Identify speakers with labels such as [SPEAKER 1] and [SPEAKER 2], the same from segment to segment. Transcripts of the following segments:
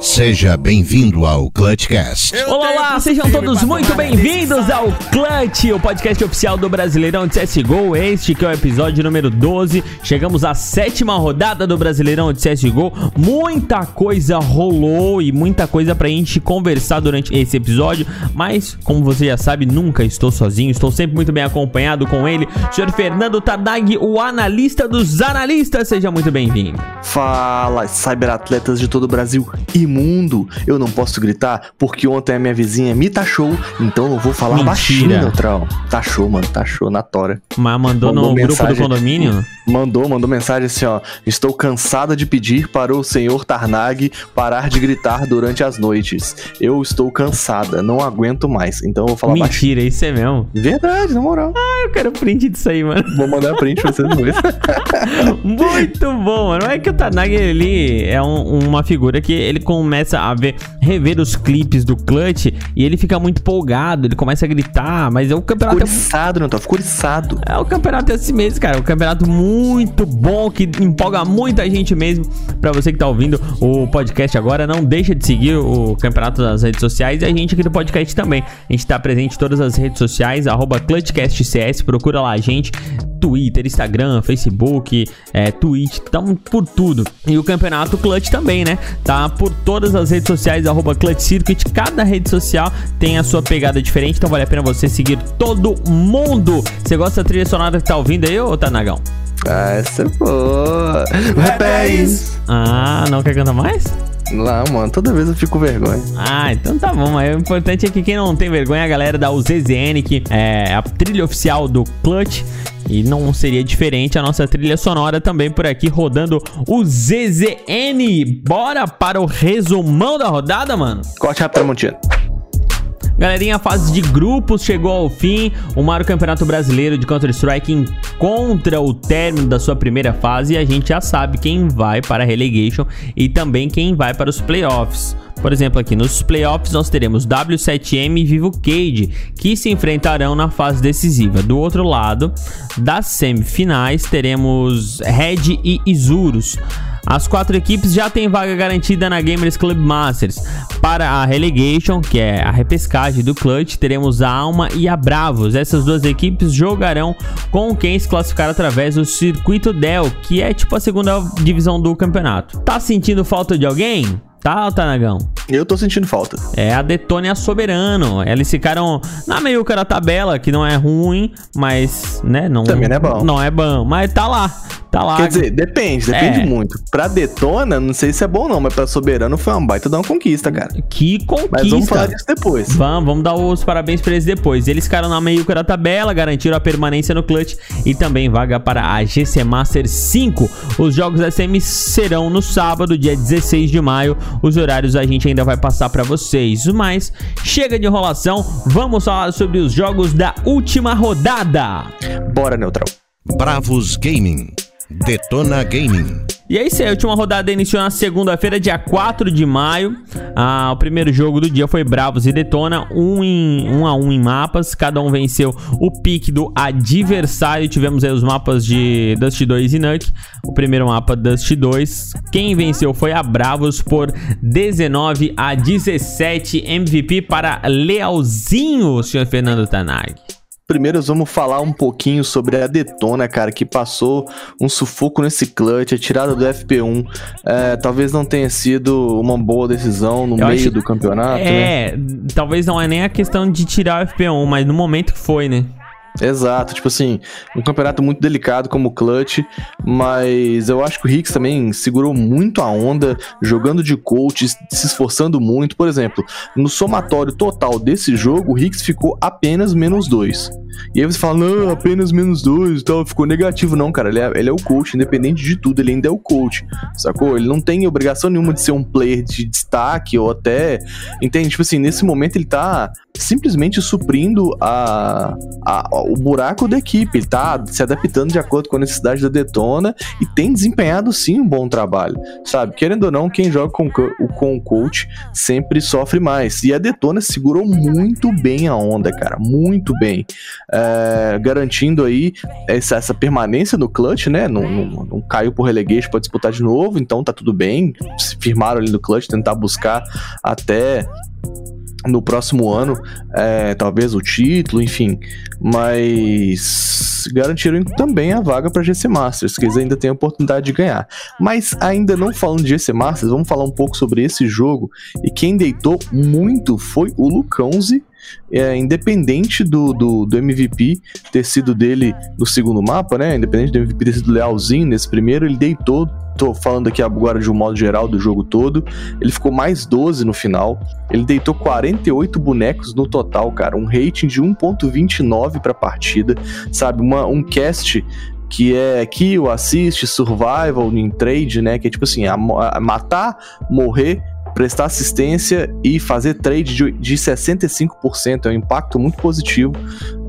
[SPEAKER 1] Seja bem-vindo ao Clutchcast.
[SPEAKER 2] Olá, olá, sejam todos muito bem-vindos ao Clutch, o podcast oficial do Brasileirão de CSGO. Este que é o episódio número 12. Chegamos à sétima rodada do Brasileirão de CSGO. Muita coisa rolou e muita coisa pra gente conversar durante esse episódio. Mas, como você já sabe, nunca estou sozinho. Estou sempre muito bem acompanhado com ele, o senhor Fernando Tadag, o analista dos analistas. Seja muito bem-vindo.
[SPEAKER 3] Fala, cyberatletas de todo o Brasil e mundo. Eu não posso gritar porque ontem a minha vizinha me taxou, então eu vou falar
[SPEAKER 2] Mentira.
[SPEAKER 3] baixinho, neutral. Taxou, mano, taxou na tora.
[SPEAKER 2] Mas mandou,
[SPEAKER 3] Mandou
[SPEAKER 2] no grupo do
[SPEAKER 3] mensagem.
[SPEAKER 2] condomínio?
[SPEAKER 3] Mandou, mandou mensagem assim, ó. Estou cansada de pedir para o senhor Tarnag parar de gritar durante as noites. Eu estou cansada, não aguento mais. Então eu vou falar baixinho.
[SPEAKER 2] Mentira, isso é mesmo.
[SPEAKER 3] Verdade, na moral.
[SPEAKER 2] Eu quero print disso aí, mano.
[SPEAKER 3] Vou mandar print pra vocês dois.
[SPEAKER 2] Muito bom, mano. É que o Tanag, ele é um- uma figura que ele começa a ver, rever os clipes do Clutch e ele fica muito empolgado, ele começa a gritar, mas é o campeonato...
[SPEAKER 3] Ficou içado, neutral, ficou.
[SPEAKER 2] É o campeonato assim mesmo, cara. É um campeonato muito bom, que empolga muita gente mesmo. Pra você que tá ouvindo o podcast agora, não deixa de seguir o campeonato nas redes sociais e a gente aqui do podcast também. A gente tá presente em todas as redes sociais, arroba ClutchCastCS, procura lá a gente. Twitter, Instagram, Facebook, é, Twitch, tamo por tudo. E o campeonato Clutch também, né? Tá por todas as redes sociais, arroba Clutch Circuit. Cada rede social tem a sua pegada diferente, então vale a pena você seguir todo mundo. Você gosta da trilha sonora que tá ouvindo aí, ô Tanagão?
[SPEAKER 3] Ah, essa é boa. Rapaz.
[SPEAKER 2] Ah, não quer cantar mais?
[SPEAKER 3] Não, mano, toda vez eu fico com vergonha.
[SPEAKER 2] Ah, então tá bom, mas o importante é que quem não tem vergonha é a galera da UZZN, que é a trilha oficial do Clutch. E não seria diferente a nossa trilha sonora também por aqui rodando o ZZN. Bora para o resumão da rodada, mano?
[SPEAKER 3] Corte rápido, Tramontina.
[SPEAKER 2] Galerinha, a fase de grupos chegou ao fim. O maior campeonato brasileiro de Counter-Strike encontra o término da sua primeira fase e a gente já sabe quem vai para a relegation e também quem vai para os playoffs. Por exemplo, aqui nos playoffs nós teremos W7M e Vivo Cage que se enfrentarão na fase decisiva. Do outro lado, das semifinais, teremos Red e Isurus. As quatro equipes já têm vaga garantida na Gamers Club Masters. Para a Relegation, que é a repescagem do Clutch, teremos a Alma e a Bravos. Essas duas equipes jogarão com quem se classificar através do Circuito Del, que é tipo a segunda divisão do campeonato. Tá sentindo falta de alguém? Tá, Tanagão?
[SPEAKER 3] Eu tô sentindo falta.
[SPEAKER 2] É a Detone a Soberano. Eles ficaram na meiuca da tabela, que não é ruim, mas, né, não...
[SPEAKER 3] Também não é bom.
[SPEAKER 2] Não é bom, mas tá lá. Tá lá.
[SPEAKER 3] Quer dizer, depende, depende
[SPEAKER 2] É.
[SPEAKER 3] muito. Pra Detona, não sei se é bom não, mas pra Soberano foi uma baita dar uma conquista, cara.
[SPEAKER 2] Que conquista.
[SPEAKER 3] Mas vamos falar disso depois.
[SPEAKER 2] Vamos, vamos dar os parabéns pra eles depois. Eles ficaram na meiuca da tabela, garantiram a permanência no clutch e também vaga para a GC Master 5. Os jogos SM serão no sábado, dia 16 de maio. Os horários a gente ainda vai passar pra vocês. Mas chega de enrolação, vamos falar sobre os jogos da última rodada.
[SPEAKER 3] Bora, Neutral.
[SPEAKER 1] Bravos Gaming. Detona Gaming.
[SPEAKER 2] E é isso aí, a última rodada iniciou na segunda-feira, dia 4 de maio. Ah, o primeiro jogo do dia foi Bravos e Detona, um, em, um a um em mapas. Cada um venceu o pique do adversário. Tivemos aí os mapas de Dust 2 e Nuke. O primeiro mapa Dust 2. Quem venceu foi a Bravos por 19 a 17 MVP para Lealzinho, senhor Fernando Tanag.
[SPEAKER 3] Primeiro vamos falar um pouquinho sobre a Detona, cara, que passou um sufoco nesse clutch, a tirada do FP1. É, talvez não tenha sido uma boa decisão no
[SPEAKER 2] Eu
[SPEAKER 3] meio
[SPEAKER 2] acho-
[SPEAKER 3] do campeonato, né?
[SPEAKER 2] É, talvez não é nem a questão de tirar o FP1, mas no momento que foi, né?
[SPEAKER 3] Exato, tipo assim, um campeonato muito delicado como o Clutch, mas eu acho que o Hicks também segurou muito a onda, jogando de coach, se esforçando muito. Por exemplo, no somatório total desse jogo, o Hicks ficou apenas menos dois. E aí você fala, não, apenas menos dois e tal, ficou negativo. Não, cara, ele é, ele é o coach, independente de tudo, ele ainda é o coach, sacou? Ele não tem obrigação nenhuma de ser um player de destaque ou até. Entende? Tipo assim, nesse momento ele tá simplesmente suprindo a, a, o buraco da equipe. Ele tá se adaptando de acordo com a necessidade da Detona e tem desempenhado sim um bom trabalho, sabe? Querendo ou não, quem joga com, com o coach sempre sofre mais. E a Detona segurou muito bem a onda, cara, muito bem é, garantindo aí essa, essa, permanência no clutch, né? Não, não, não caiu por relegation para disputar de novo, então tá tudo bem. Se firmaram ali no clutch, tentar buscar até no próximo ano, é, talvez o título, enfim, mas garantiram também a vaga para GC Masters, que eles ainda têm a oportunidade de ganhar. Mas ainda não falando de GC Masters, vamos falar um pouco sobre esse jogo. E quem deitou muito foi o Lucãozi é, independente do, do, do, MVP ter sido dele no segundo mapa, né? Independente do MVP ter sido lealzinho nesse primeiro, ele deitou. Tô falando aqui agora de um modo geral do jogo todo. Ele ficou mais 12 no final. Ele deitou 48 bonecos no total, cara. Um rating de 1.29 pra partida. Sabe? Uma, um cast que é kill, assist, survival, in trade, né? Que é tipo assim, a, a matar, morrer prestar assistência e fazer trade de, de 65%. É um impacto muito positivo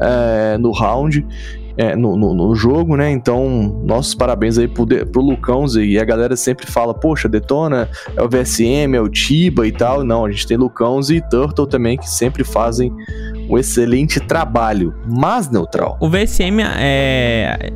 [SPEAKER 3] é, no round. É, no, no, no, jogo, né? Então, nossos parabéns aí pro, pro Lucão e a galera sempre fala, poxa, Detona é o VSM, é o Tiba e tal. Não, a gente tem Lucão e Turtle também que sempre fazem um excelente trabalho, mas neutral.
[SPEAKER 2] O VSM é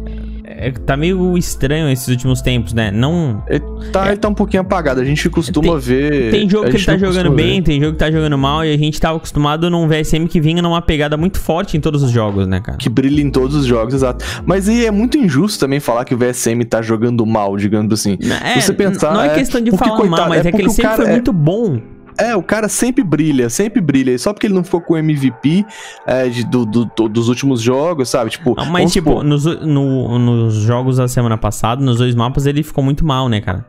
[SPEAKER 2] é, tá meio estranho esses últimos tempos, né? Não.
[SPEAKER 3] Ele tá, é, ele tá um pouquinho apagado. A gente costuma
[SPEAKER 2] tem,
[SPEAKER 3] ver.
[SPEAKER 2] Tem jogo que ele tá jogando bem, ver. tem jogo que tá jogando mal, e a gente tava acostumado num VSM que vinha numa pegada muito forte em todos os jogos, né, cara?
[SPEAKER 3] Que brilha em todos os jogos, exato. Mas é muito injusto também falar que o VSM tá jogando mal, digamos assim.
[SPEAKER 2] É, você pensar, não é, é questão de falar coitado, mal, mas é, é que ele sempre foi é muito bom.
[SPEAKER 3] É, o cara sempre brilha, sempre brilha. Só porque ele não ficou com o MVP é, de, do, do, dos últimos jogos, sabe? Tipo,
[SPEAKER 2] não, mas, tipo, nos, no, nos jogos da semana passada, nos dois mapas, ele ficou muito mal, né, cara?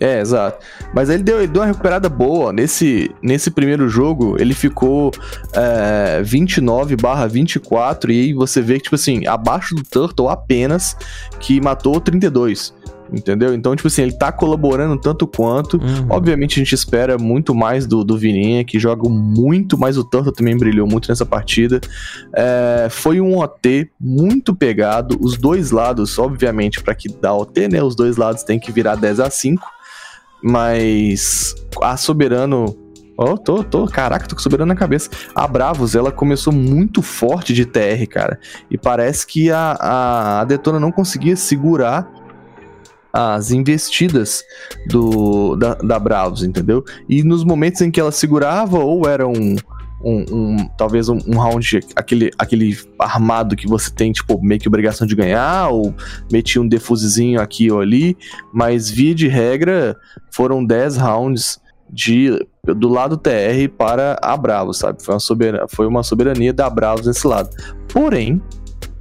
[SPEAKER 3] É, exato. Mas ele deu, ele deu uma recuperada boa. Nesse, nesse primeiro jogo, ele ficou é, 29 barra 24. E aí você vê que, tipo assim, abaixo do Turtle apenas, que matou 32. Entendeu? Então, tipo assim, ele tá colaborando tanto quanto. Uhum. Obviamente, a gente espera muito mais do, do Vininha, que joga muito, mas o Turtle também brilhou muito nessa partida. É, foi um OT muito pegado. Os dois lados, obviamente, para que dá OT, né? Os dois lados tem que virar 10 a 5 Mas a Soberano oh, tô, tô, caraca, tô com soberano na cabeça. A Bravos, ela começou muito forte de TR, cara. E parece que a, a, a Detona não conseguia segurar as investidas do, da, da Bravos, entendeu? E nos momentos em que ela segurava, ou era um, um, um, talvez um, um, round, aquele, aquele armado que você tem, tipo, meio que obrigação de ganhar, ou metia um defusezinho aqui ou ali, mas via de regra, foram 10 rounds de do lado TR para a Bravos, sabe? Foi uma, soberania, foi uma soberania da Bravos nesse lado. Porém,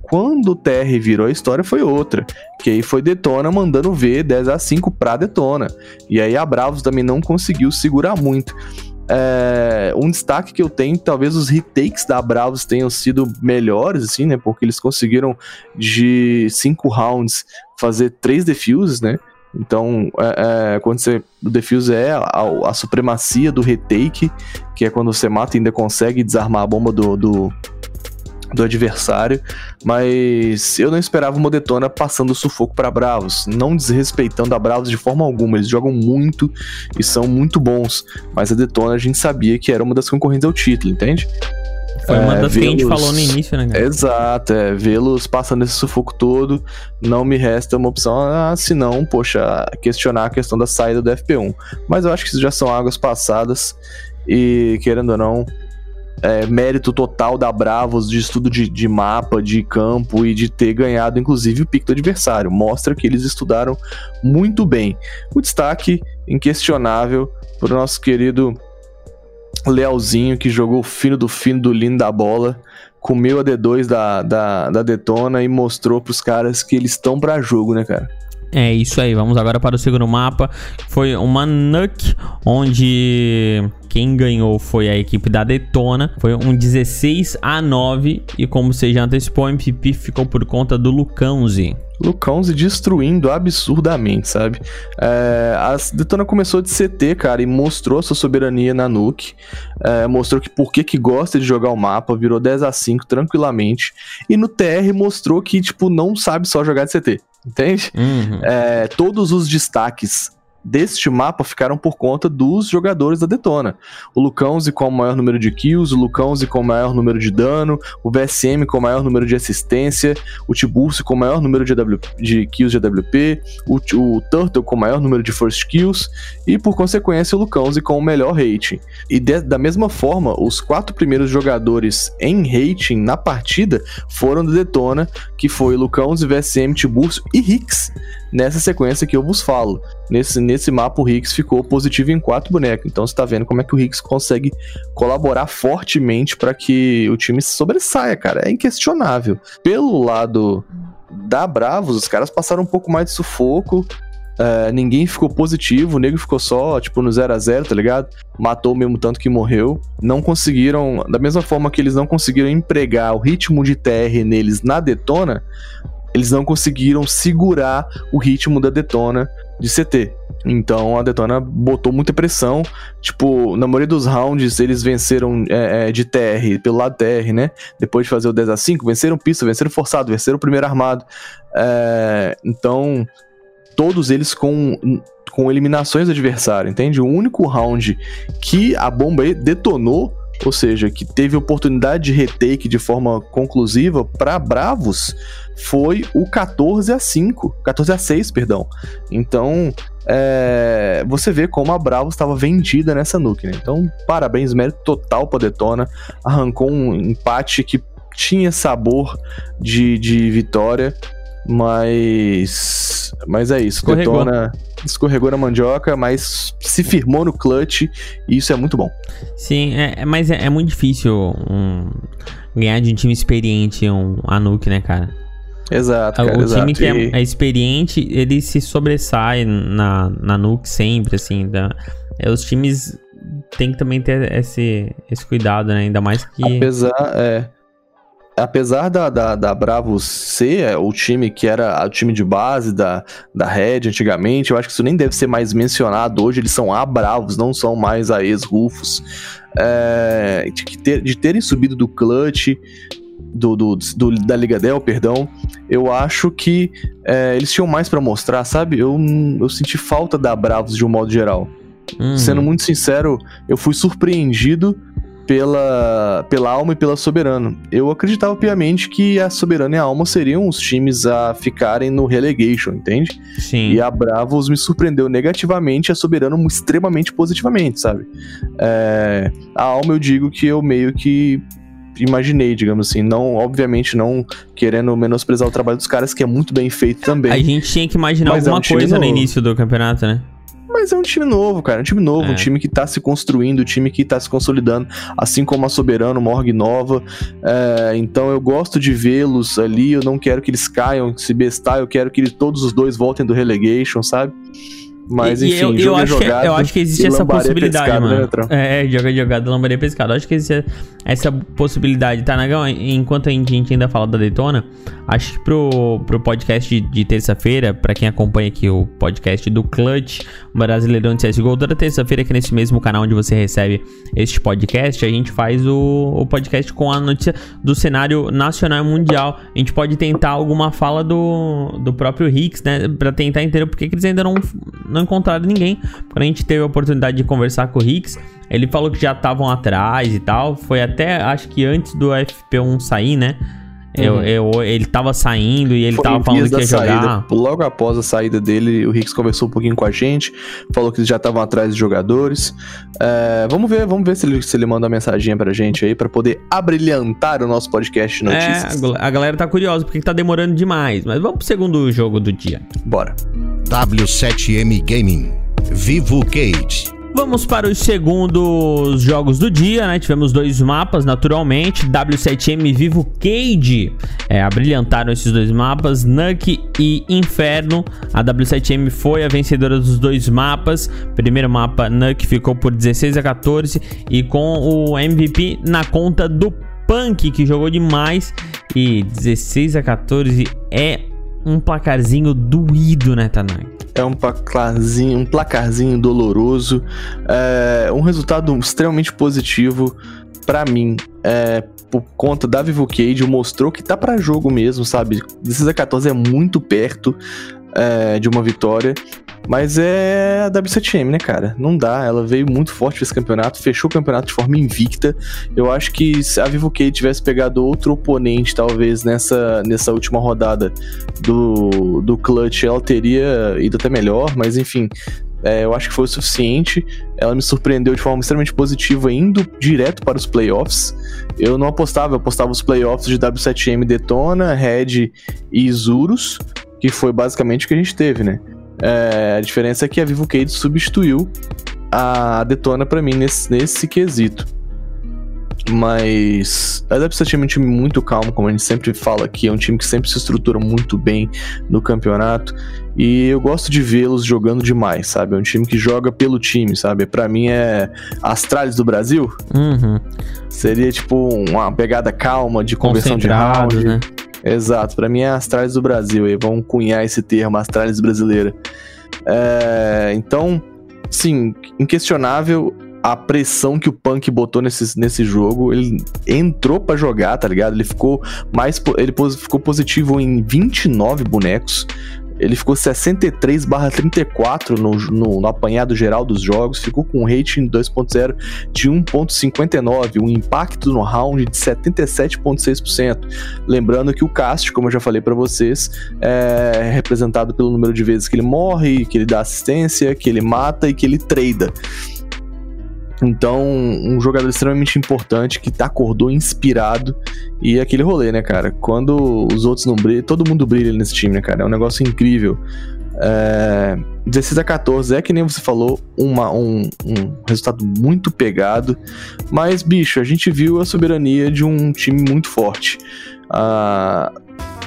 [SPEAKER 3] quando o TR virou a história foi outra, que aí foi Detona mandando ver 10 a 5 pra Detona. E aí a Bravos também não conseguiu segurar muito. É, um destaque que eu tenho, talvez os retakes da Bravos tenham sido melhores, assim, né? Porque eles conseguiram de 5 rounds fazer 3 defuses, né? Então, é, é, quando você. O defuse é a, a, supremacia do retake, que é quando você mata e ainda consegue desarmar a bomba do, do, do adversário, mas eu não esperava uma Detona passando sufoco para Bravos, não desrespeitando a Bravos de forma alguma, eles jogam muito e são muito bons, mas a Detona a gente sabia que era uma das concorrentes ao título, entende?
[SPEAKER 2] Foi uma é, das que a gente falou no início, né? Cara?
[SPEAKER 3] Exato, é, vê-los passando esse sufoco todo, não me resta uma opção, ah, se não, poxa, questionar a questão da saída do FP1. Mas eu acho que isso já são águas passadas e, querendo ou não, é, mérito total da Bravos de estudo de, de, mapa, de campo e de ter ganhado, inclusive, o pico do adversário. Mostra que eles estudaram muito bem. O destaque inquestionável para o nosso querido Lealzinho, que jogou fino do fino do lindo da bola comeu a D2 da, da, da Detona e mostrou pros caras que eles estão pra jogo, né, cara?
[SPEAKER 2] É isso aí, vamos agora para o segundo mapa. Foi uma Nuke, onde quem ganhou foi a equipe da Detona. Foi um 16 a 9 e como você já antecipou, o MVP ficou por conta do Lucãozi.
[SPEAKER 3] Lucãozi destruindo absurdamente, sabe? É, a Detona começou de CT, cara, e mostrou sua soberania na Nuke. É, mostrou que por que, que gosta de jogar o mapa, virou 10 a 5 tranquilamente. E no TR mostrou que, tipo, não sabe só jogar de CT. Entende?
[SPEAKER 2] Uhum.
[SPEAKER 3] É, todos os destaques deste mapa ficaram por conta dos jogadores da Detona. O Lucãozi com o maior número de kills, o Lucãozi com o maior número de dano, o VSM com o maior número de assistência, o Tiburcio com o maior número de, AW, de kills de AWP, o, o Turtle com o maior número de first kills e, por consequência, o Lucãozi com o melhor rating. E de, da mesma forma, os quatro primeiros jogadores em rating na partida foram do Detona, que foi Lucãozi, VSM, Tiburcio e Hicks nessa sequência que eu vos falo. Nesse, nesse mapa, o Rix ficou positivo em quatro bonecos. Então você tá vendo como é que o Rix consegue colaborar fortemente para que o time sobressaia, cara. É inquestionável. Pelo lado da Bravos, os caras passaram um pouco mais de sufoco. Uh, ninguém ficou positivo, o nego ficou só, tipo, no 0 a 0 tá ligado? Matou o mesmo tanto que morreu. Não conseguiram, da mesma forma que eles não conseguiram empregar o ritmo de TR neles na detona, eles não conseguiram segurar o ritmo da Detona de CT. Então a Detona botou muita pressão. Tipo, na maioria dos rounds eles venceram é, é, de TR, pelo lado TR, né? Depois de fazer o 10 a 5 venceram pista, venceram forçado, venceram o primeiro armado. É, então, todos eles com, com eliminações do adversário, entende? O único round que a bomba detonou ou seja, que teve oportunidade de retake de forma conclusiva para Bravos, foi o 14 a 5, 14 a 6, perdão. Então, é, você vê como a Bravos estava vendida nessa nuke, né? Então, parabéns, mérito total para Detona. Arrancou um empate que tinha sabor de, de vitória, mas mas é isso.
[SPEAKER 2] Escorregou.
[SPEAKER 3] Detona escorregou na mandioca, mas se firmou no clutch e isso é muito bom.
[SPEAKER 2] Sim, é, é- mas é, é muito difícil um, ganhar de um time experiente um Anuk, né, cara?
[SPEAKER 3] Exato, cara,
[SPEAKER 2] o
[SPEAKER 3] exato.
[SPEAKER 2] time que
[SPEAKER 3] E-
[SPEAKER 2] é, é experiente, ele se sobressai na, na Nuke sempre, assim. Da, é, os times têm que também ter esse, esse cuidado, né? Ainda mais que.
[SPEAKER 3] Apesar, é, apesar da, da, da Bravos ser é, o time que era o time de base da, da Red antigamente, eu acho que isso nem deve ser mais mencionado hoje. Eles são a Bravos, não são mais a ex-Rufus. É, de, ter- de terem subido do clutch. Do, do, do- da Liga Del, perdão, eu acho que é, eles tinham mais pra mostrar, sabe? Eu, eu senti falta da Bravos de um modo geral.
[SPEAKER 2] Uhum.
[SPEAKER 3] Sendo muito sincero, eu fui surpreendido pela, pela Alma e pela Soberano. Eu acreditava piamente que a Soberano e a Alma seriam os times a ficarem no relegation, entende?
[SPEAKER 2] Sim.
[SPEAKER 3] E a Bravos me surpreendeu negativamente, a Soberano extremamente positivamente, sabe? É, a Alma eu digo que eu meio que imaginei, digamos assim, não, obviamente não querendo menosprezar o trabalho dos caras, que é muito bem feito também.
[SPEAKER 2] A gente tinha que imaginar
[SPEAKER 3] Mas é
[SPEAKER 2] alguma
[SPEAKER 3] um
[SPEAKER 2] coisa no
[SPEAKER 3] novo.
[SPEAKER 2] início do campeonato, né?
[SPEAKER 3] Mas é um time novo, cara. Um time novo,
[SPEAKER 2] É.
[SPEAKER 3] um time que tá se construindo, um time que tá se consolidando, assim como a Soberano, Morg Nova. É, então eu gosto de vê-los ali. Eu não quero que eles caiam, se bestar. Eu quero que eles- todos os dois voltem do relegation, sabe? Mas
[SPEAKER 2] E-
[SPEAKER 3] enfim,
[SPEAKER 2] eu, eu
[SPEAKER 3] jogo é
[SPEAKER 2] acho que,
[SPEAKER 3] jogado.
[SPEAKER 2] eu acho que existe essa possibilidade,
[SPEAKER 3] pescado, né,
[SPEAKER 2] mano.
[SPEAKER 3] Netrão?
[SPEAKER 2] é, joga jogada, lambaria pescado. Eu acho que existe essa possibilidade, tá, Nagão? Enquanto a gente, ainda fala da Daytona, acho que pro, pro podcast de, de terça-feira, pra quem acompanha aqui o podcast do Clutch Brasileirão de CSGO, toda terça-feira aqui nesse mesmo canal onde você recebe este podcast, a gente faz o, o podcast com a notícia do cenário nacional e mundial. A gente pode tentar alguma fala do, do próprio Hicks, né? Pra tentar entender por que eles ainda não, não encontraram ninguém. Quando a gente teve a oportunidade de conversar com o Hicks, ele falou que já estavam atrás e tal. Foi até, acho que antes do FP1 sair, né? Eu,
[SPEAKER 3] Uhum.
[SPEAKER 2] eu, ele tava saindo e ele
[SPEAKER 3] Foi
[SPEAKER 2] tava falando que ia
[SPEAKER 3] da
[SPEAKER 2] jogar.
[SPEAKER 3] saída, logo após a saída dele, o Ricks conversou um pouquinho com a gente, falou que eles já estavam atrás de jogadores. É, vamos ver, vamos ver se ele, se ele manda uma mensaginha pra gente aí, pra poder abrilhantar o nosso podcast de
[SPEAKER 2] É,
[SPEAKER 3] notícias.
[SPEAKER 2] a gal- a galera tá curiosa porque que tá demorando demais. Mas vamos pro segundo jogo do dia.
[SPEAKER 3] Bora.
[SPEAKER 1] W7M Gaming. Vivo Cage.
[SPEAKER 2] Vamos para os segundos jogos do dia, né? Tivemos dois mapas, naturalmente. W7M Vivo Cage. É, abrilhantaram esses dois mapas. Nuke e Inferno. A W7M foi a vencedora dos dois mapas. Primeiro mapa, Nuke ficou por 16 a 14. E com o MVP na conta do Punk, que jogou demais. E 16 a 14 é um placarzinho doído, né, Tanai?
[SPEAKER 3] É um placarzinho, um placarzinho doloroso. É um resultado extremamente positivo para mim. É, por conta da Vivo Cage, mostrou que tá para jogo mesmo, sabe? 16 a 14 é muito perto é, de uma vitória. Mas é a W7M, né, cara? Não dá. Ela veio muito forte esse campeonato, fechou o campeonato de forma invicta. Eu acho que se a Vivo K tivesse pegado outro oponente, talvez, nessa, nessa última rodada do, do Clutch, ela teria ido até melhor, mas enfim. É, eu acho que foi o suficiente. Ela me surpreendeu de forma extremamente positiva, indo direto para os playoffs. Eu não apostava, eu apostava os playoffs de W7M Detona, Red e Isurus, que foi basicamente o que a gente teve, né? É, a diferença é que a Vivo Cade substituiu a Detona para mim nesse, nesse quesito. Mas a Depset é um time muito calmo, como a gente sempre fala aqui, é um time que sempre se estrutura muito bem no campeonato. E eu gosto de vê-los jogando demais, sabe? É um time que joga pelo time, sabe? Para mim é Astralis do Brasil.
[SPEAKER 2] Uhum.
[SPEAKER 3] Seria tipo uma pegada calma de conversão de round. Né? Exato, para mim é Astralis do Brasil, e vamos cunhar esse termo, Astralis brasileira. É, então, sim, inquestionável a pressão que o Punk botou nesse, nesse jogo. Ele entrou para jogar, tá ligado? Ele ficou mais ele ficou positivo em 29 bonecos. Ele ficou 63 barra 34 no, no, no, apanhado geral dos jogos, ficou com um rating 2.0 de 1.59, um impacto no round de 77.6%. Lembrando que o cast, como eu já falei para vocês, é representado pelo número de vezes que ele morre, que ele dá assistência, que ele mata e que ele trada. Então, um jogador extremamente importante que acordou inspirado e aquele rolê, né, cara? Quando os outros não brilham, todo mundo brilha nesse time, né, cara? É um negócio incrível. É, 16 a 14 é que nem você falou, uma, um, um resultado muito pegado, mas bicho, a gente viu a soberania de um time muito forte. A,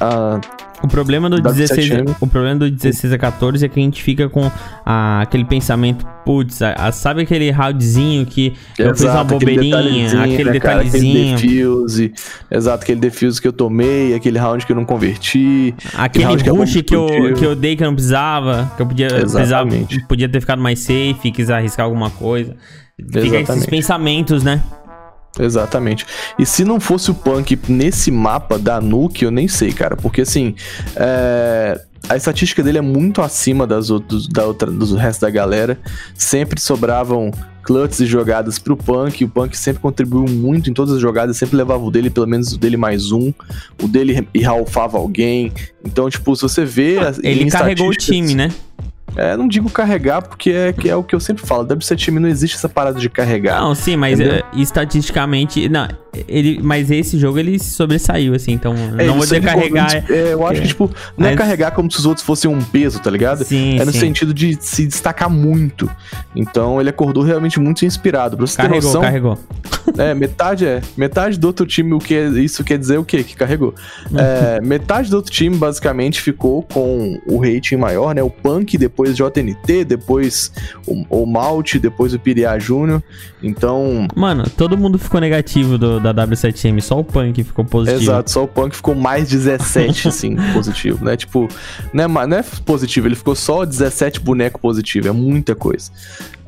[SPEAKER 2] a o problema do 16, o problema do 16 a 14 é que a gente fica com a, aquele pensamento, putz, sabe aquele roundzinho que exato, eu fiz uma bobeirinha, aquele detalhezinho. Aquele, né, cara, aquele
[SPEAKER 3] defuse, exato, aquele defuse que eu tomei, aquele round que eu não converti.
[SPEAKER 2] Aquele rush que, que, eu, que eu dei que eu não precisava, que eu podia, precisava, podia ter ficado mais safe, quis arriscar alguma coisa. Fica Exatamente. esses pensamentos, né?
[SPEAKER 3] Exatamente. E se não fosse o Punk nesse mapa da Nuke, eu nem sei, cara. Porque assim, é... a estatística dele é muito acima das outros, da outra, do resto da galera. Sempre sobravam clutches e jogadas pro Punk. O Punk sempre contribuiu muito em todas as jogadas, sempre levava o dele, pelo menos o dele mais um. O dele ralfava alguém. Então, tipo, se você vê.
[SPEAKER 2] Ah, ele carregou o time, né?
[SPEAKER 3] É, não digo carregar, porque é, que é o que eu sempre falo. Deve ser time, não existe essa parada de carregar.
[SPEAKER 2] Não, sim, mas é, estatisticamente. Não, ele, mas esse jogo ele sobressaiu, assim, então é, não vou dizer carregar.
[SPEAKER 3] É, eu acho que, tipo, não é mas... é carregar como se os outros fossem um peso, tá ligado?
[SPEAKER 2] Sim.
[SPEAKER 3] É no
[SPEAKER 2] sim.
[SPEAKER 3] sentido de se destacar muito. Então ele acordou realmente muito inspirado. Pra você
[SPEAKER 2] carregou,
[SPEAKER 3] ter noção.
[SPEAKER 2] Carregou.
[SPEAKER 3] É, metade é. Metade do outro time, o que é, isso quer dizer o quê? Que carregou. É, metade do outro time, basicamente, ficou com o rating maior, né? O Punk, depois JNT, depois o, o Malte, depois o Piriá Júnior. Então.
[SPEAKER 2] Mano, todo mundo ficou negativo do, da W7M, só o Punk ficou positivo.
[SPEAKER 3] Exato, só o Punk ficou mais 17, assim, positivo, né? Tipo, não é, não é positivo, ele ficou só 17 boneco positivo, é muita coisa.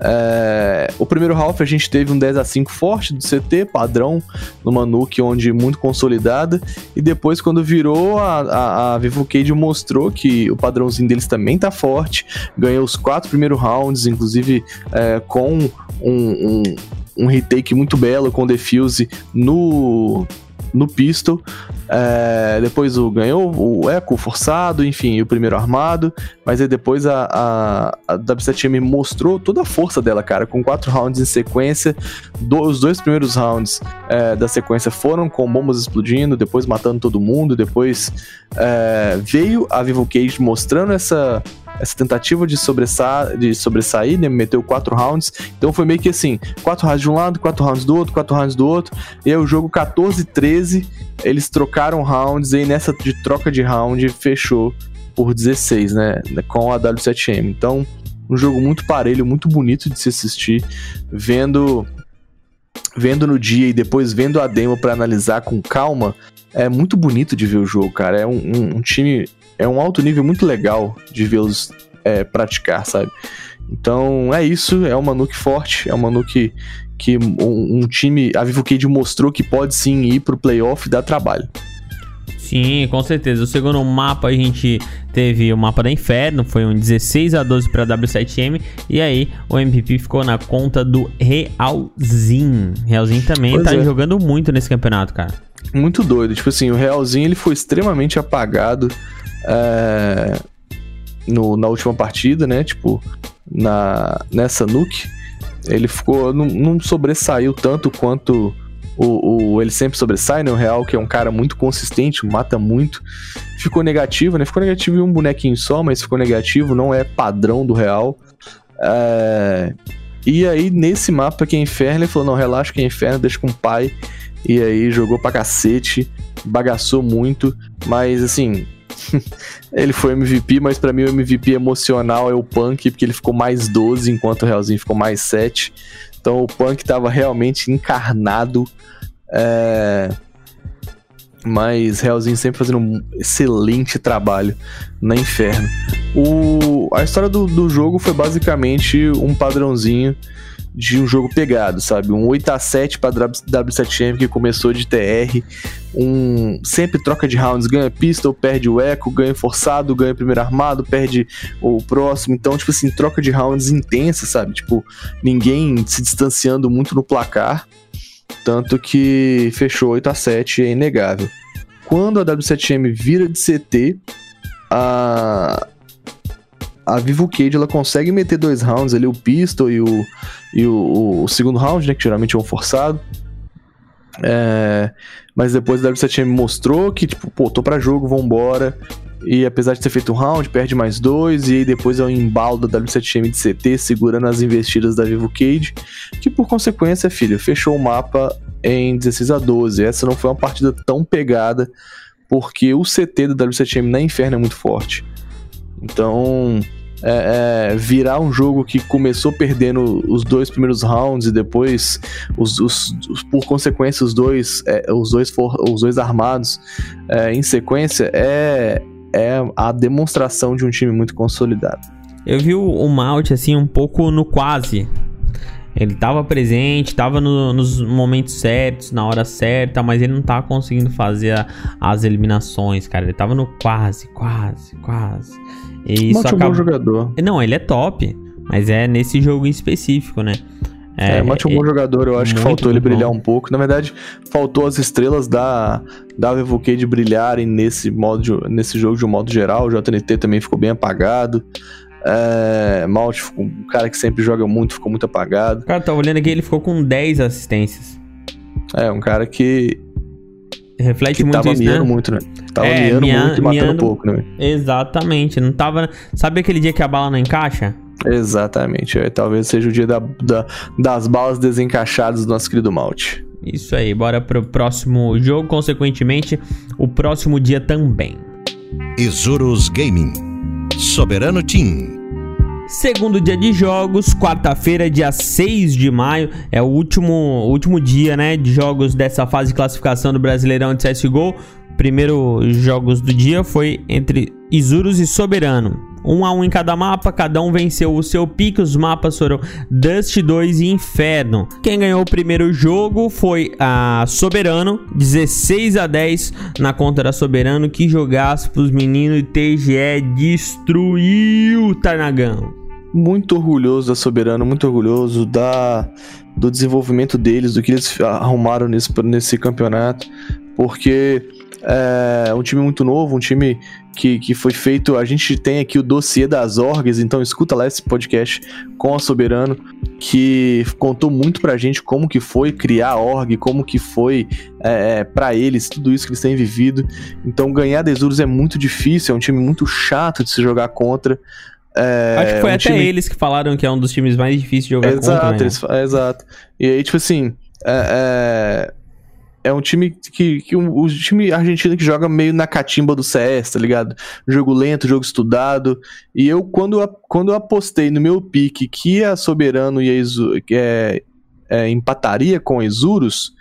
[SPEAKER 3] É, o primeiro half a gente teve um 10 a 5 forte do CT, padrão, no Nuke, onde muito consolidada, e depois quando virou, a, a, a Vivo Cade mostrou que o padrãozinho deles também tá forte, ganhou os quatro primeiros rounds, inclusive é, com um, um, um retake muito belo com defuse no no pistol. É, depois o ganhou o eco forçado, enfim, o primeiro armado. Mas aí depois a, a, a W7M mostrou toda a força dela, cara, com quatro rounds em sequência. Do, os dois primeiros rounds é, da sequência foram com bombas explodindo, depois matando todo mundo. Depois é, veio a Vivo Cage mostrando essa essa tentativa de, sobressa de sobressair, né? Meteu quatro rounds. Então foi meio que assim: quatro rounds de um lado, quatro rounds do outro, quatro rounds do outro. E aí o jogo 14-13, eles trocaram rounds. E aí nessa de troca de round fechou por 16, né? Com a W7M. Então, um jogo muito parelho, muito bonito de se assistir. Vendo vendo no dia e depois vendo a demo para analisar com calma, é muito bonito de ver o jogo, cara. É um, um, um time, é um alto nível muito legal de vê-los é, praticar, sabe? Então é isso, é uma Nuke forte, é uma Nuke que um, um, time, a Vivo Cade mostrou que pode sim ir pro playoff e dar trabalho.
[SPEAKER 2] Sim, com certeza. O segundo mapa a gente teve o mapa da Inferno, foi um 16 a 12 para W7M e aí o MVP ficou na conta do Realzinho. Realzinho também pois tá é. jogando muito nesse campeonato, cara.
[SPEAKER 3] Muito doido. Tipo assim, o Realzinho ele foi extremamente apagado é, no, na última partida, né? Tipo, na, nessa nuke. Ele ficou. Não, não sobressaiu tanto quanto o, o, ele sempre sobressai, né? O Real, que é um cara muito consistente, mata muito. Ficou negativo, né? Ficou negativo em um bonequinho só, mas ficou negativo, não é padrão do Real. É... E aí, nesse mapa que é inferno, ele falou: não, relaxa que é inferno, deixa com o pai. E aí jogou pra cacete, bagaçou muito, mas assim. ele foi MVP, mas para mim o MVP emocional é o Punk, porque ele ficou mais 12, enquanto o Realzinho ficou mais 7. Então o Punk tava realmente encarnado. É... Mas Realzinho sempre fazendo um excelente trabalho na Inferno. O... A história do, do jogo foi basicamente um padrãozinho de um jogo pegado, sabe? Um 8 a 7 para W7M que começou de TR, um sempre troca de rounds, ganha pistol, perde o eco, ganha forçado, ganha primeiro armado, perde o próximo. Então, tipo assim, troca de rounds intensa, sabe? Tipo, ninguém se distanciando muito no placar, tanto que fechou 8 a 7 é inegável. Quando a W7M vira de CT, a a Vivo Cage ela consegue meter dois rounds ali, o pistol e o, e o, o segundo round, né? Que geralmente é um forçado. É, mas depois a W7M mostrou que, tipo, pô, tô pra jogo, vambora. E apesar de ter feito um round, perde mais dois. E aí depois é o embalo da W7M de CT segurando as investidas da Vivo Cage. Que por consequência, filho, fechou o mapa em 16 a 12. Essa não foi uma partida tão pegada. Porque o CT da W7M na Inferno é muito forte. Então, é, é, virar um jogo que começou perdendo os dois primeiros rounds e depois, os, os, os por consequência, os dois, é, os dois, for, os dois armados é, em sequência, é, é a demonstração de um time muito consolidado.
[SPEAKER 2] Eu vi o, o Malt assim um pouco no quase. Ele estava presente, estava no, nos momentos certos, na hora certa, mas ele não tá conseguindo fazer a, as eliminações, cara. Ele estava no quase, quase, quase.
[SPEAKER 3] E acaba... um bom jogador.
[SPEAKER 2] Não, ele é top, mas é nesse jogo em específico, né?
[SPEAKER 3] É, é é um bom jogador, eu acho que faltou ele brilhar bom. um pouco. Na verdade, faltou as estrelas da, da de brilharem nesse, modo de, nesse jogo de um modo geral. O JNT também ficou bem apagado. É, Malt, um cara que sempre joga muito, ficou muito apagado.
[SPEAKER 2] Cara, tá olhando aqui, ele ficou com 10 assistências.
[SPEAKER 3] É, um cara que
[SPEAKER 2] reflete
[SPEAKER 3] que
[SPEAKER 2] muito
[SPEAKER 3] tava
[SPEAKER 2] isso,
[SPEAKER 3] miando
[SPEAKER 2] né?
[SPEAKER 3] muito, né? Tava é, miando mia, muito e matando miando, pouco, né?
[SPEAKER 2] Exatamente, não tava... Sabe aquele dia que a bala não encaixa?
[SPEAKER 3] Exatamente, é, talvez seja o dia da, da, das balas desencaixadas do nosso querido Malte.
[SPEAKER 2] Isso aí, bora pro próximo jogo, consequentemente, o próximo dia também.
[SPEAKER 1] Isurus Gaming, Soberano Team.
[SPEAKER 2] Segundo dia de jogos, quarta-feira, dia 6 de maio, é o último, último dia, né, de jogos dessa fase de classificação do Brasileirão de CSGO. Primeiro jogos do dia foi entre Isurus e Soberano. Um a um em cada mapa, cada um venceu o seu pique. Os mapas foram Dust 2 e Inferno. Quem ganhou o primeiro jogo foi a Soberano, 16 a 10 na conta da Soberano. Que jogasse pros meninos e TGE destruiu o Tarnagão
[SPEAKER 3] muito orgulhoso da Soberano, muito orgulhoso da, do desenvolvimento deles, do que eles arrumaram nesse, nesse campeonato, porque é um time muito novo, um time que, que foi feito. A gente tem aqui o dossiê das orgs, então escuta lá esse podcast com a Soberano, que contou muito pra gente como que foi criar a org, como que foi é, é para eles, tudo isso que eles têm vivido. Então ganhar Desuros é muito difícil, é um time muito chato de se jogar contra. É,
[SPEAKER 2] Acho que foi
[SPEAKER 3] um
[SPEAKER 2] até
[SPEAKER 3] time-
[SPEAKER 2] eles que falaram que é um dos times mais difíceis de jogar
[SPEAKER 3] Exato,
[SPEAKER 2] contra, né?
[SPEAKER 3] eles é, exato. E aí, tipo assim, é, é, é um time que, que um- o time argentino que joga meio na catimba do CS, tá ligado? Jogo lento, jogo estudado. E eu, quando, quando eu apostei no meu pique que a Soberano e a Isu, que é, é, empataria com a Isurus,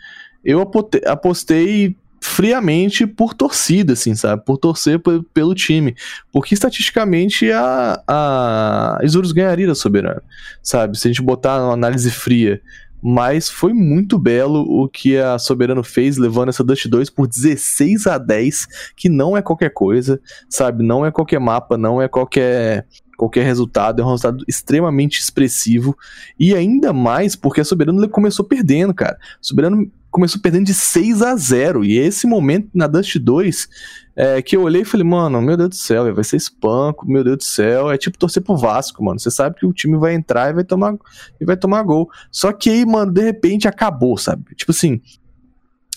[SPEAKER 3] eu apostei friamente por torcida, assim, sabe? Por torcer pe- pelo time. Porque estatisticamente a, a Isurus ganharia da Soberano, sabe? Se a gente botar uma análise fria. Mas foi muito belo o que a Soberano fez, levando essa Dust 2 por 16 a 10, que não é qualquer coisa, sabe? Não é qualquer mapa, não é qualquer qualquer resultado, é um resultado extremamente expressivo e ainda mais porque a Soberano começou perdendo, cara. A Soberano começou perdendo de 6 a 0 e esse momento na Dust 2 é, que eu olhei e falei, mano, meu Deus do céu, vai ser espanco, meu Deus do céu, é tipo torcer pro Vasco, mano. Você sabe que o time vai entrar e vai tomar e vai tomar gol. Só que aí, mano, de repente acabou, sabe? Tipo assim,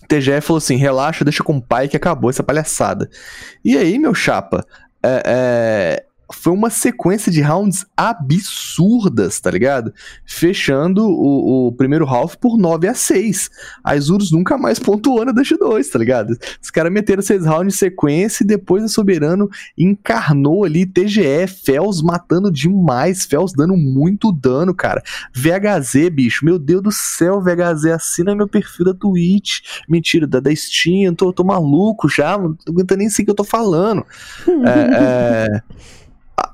[SPEAKER 3] TGE falou assim: relaxa, deixa com o pai que acabou essa palhaçada. E aí, meu chapa, é, é, foi uma sequência de rounds absurdas, tá ligado? Fechando o, o primeiro half por 9 a 6. A Isurus nunca mais pontuou na Dash 2, tá ligado? Os caras meteram seis rounds em sequência e depois a Soberano encarnou ali TGE, Fels matando demais, Fels dando muito dano, cara. VHZ, bicho, meu Deus do céu, VHZ, assina meu perfil da Twitch. Mentira, da, da Steam, eu tô, tô maluco já, não tô aguentando nem sei o que eu tô falando. é, é,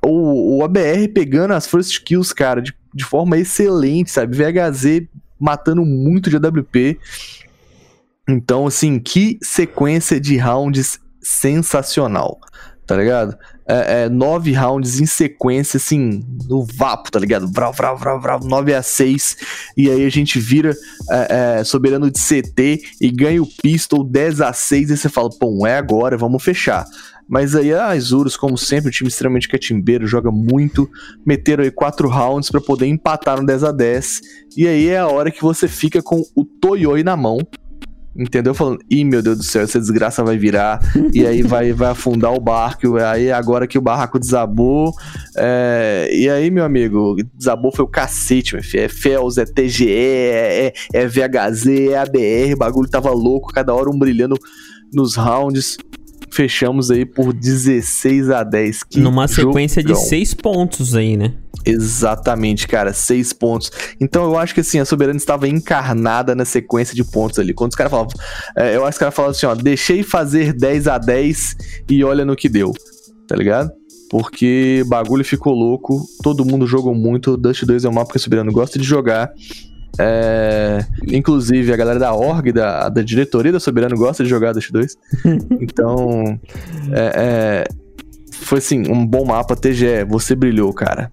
[SPEAKER 3] o, o ABR pegando as first kills, cara, de, de forma excelente, sabe? VHZ matando muito de AWP. Então, assim, que sequência de rounds sensacional, tá ligado? É, é, nove rounds em sequência, assim, no vapo, tá ligado? Vrau, vrau, vrau, vrau, 9 a 6. E aí a gente vira é, é, soberano de CT e ganha o pistol 10 a 6. E você fala, pô, é agora, vamos fechar. Mas aí a Isurus, como sempre, um time extremamente catimbeiro, joga muito. Meteram aí quatro rounds pra poder empatar no 10 a 10. E aí é a hora que você fica com o Toyoi na mão. Entendeu? Falando, ih, meu Deus do céu, essa desgraça vai virar, e aí vai, vai afundar o barco, aí agora que o barraco desabou, é, e aí, meu amigo, desabou foi o cacete, meu filho, é Fels, é TGE, é, é, é VHZ, é ABR, o bagulho tava louco, cada hora um brilhando nos rounds, fechamos aí por 16 a 10. Que
[SPEAKER 2] Numa sequência de
[SPEAKER 3] jogão.
[SPEAKER 2] seis pontos aí, né?
[SPEAKER 3] Exatamente, cara, seis pontos. Então eu acho que assim, a Soberana estava encarnada na sequência de pontos ali. Quando os caras falavam, é, eu acho que os caras falavam assim, ó, deixei fazer 10 a 10 e olha no que deu, tá ligado? Porque bagulho ficou louco, todo mundo jogou muito. Dust 2 é um mapa que a Soberano gosta de jogar. É, inclusive, a galera da org, da, da diretoria da Soberano gosta de jogar Dust 2. então, é, é, foi assim, um bom mapa. TGE, você brilhou, cara.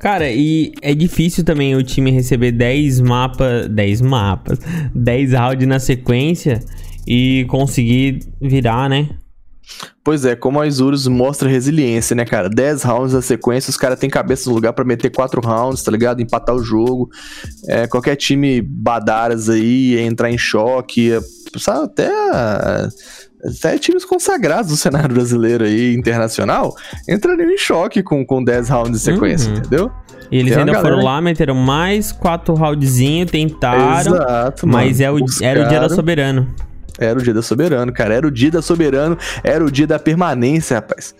[SPEAKER 2] Cara, e é difícil também o time receber 10 mapas. 10 mapas. 10 rounds na sequência e conseguir virar, né?
[SPEAKER 3] Pois é, como a Isurus mostra resiliência, né, cara? 10 rounds na sequência, os caras têm cabeça no lugar pra meter 4 rounds, tá ligado? Empatar o jogo. É, qualquer time badaras aí ia entrar em choque, ia, sabe, até, até times consagrados do cenário brasileiro aí, internacional, entrariam em choque com, com 10 rounds de sequência,
[SPEAKER 2] Uhum.
[SPEAKER 3] entendeu?
[SPEAKER 2] E eles
[SPEAKER 3] Tem
[SPEAKER 2] ainda foram lá, meteram mais 4 roundzinhos, tentaram.
[SPEAKER 3] Exato,
[SPEAKER 2] Mas é o, era o dia da. Soberano.
[SPEAKER 3] Era o dia da Soberano, cara. Era o dia da Soberano, era o dia da permanência, rapaz.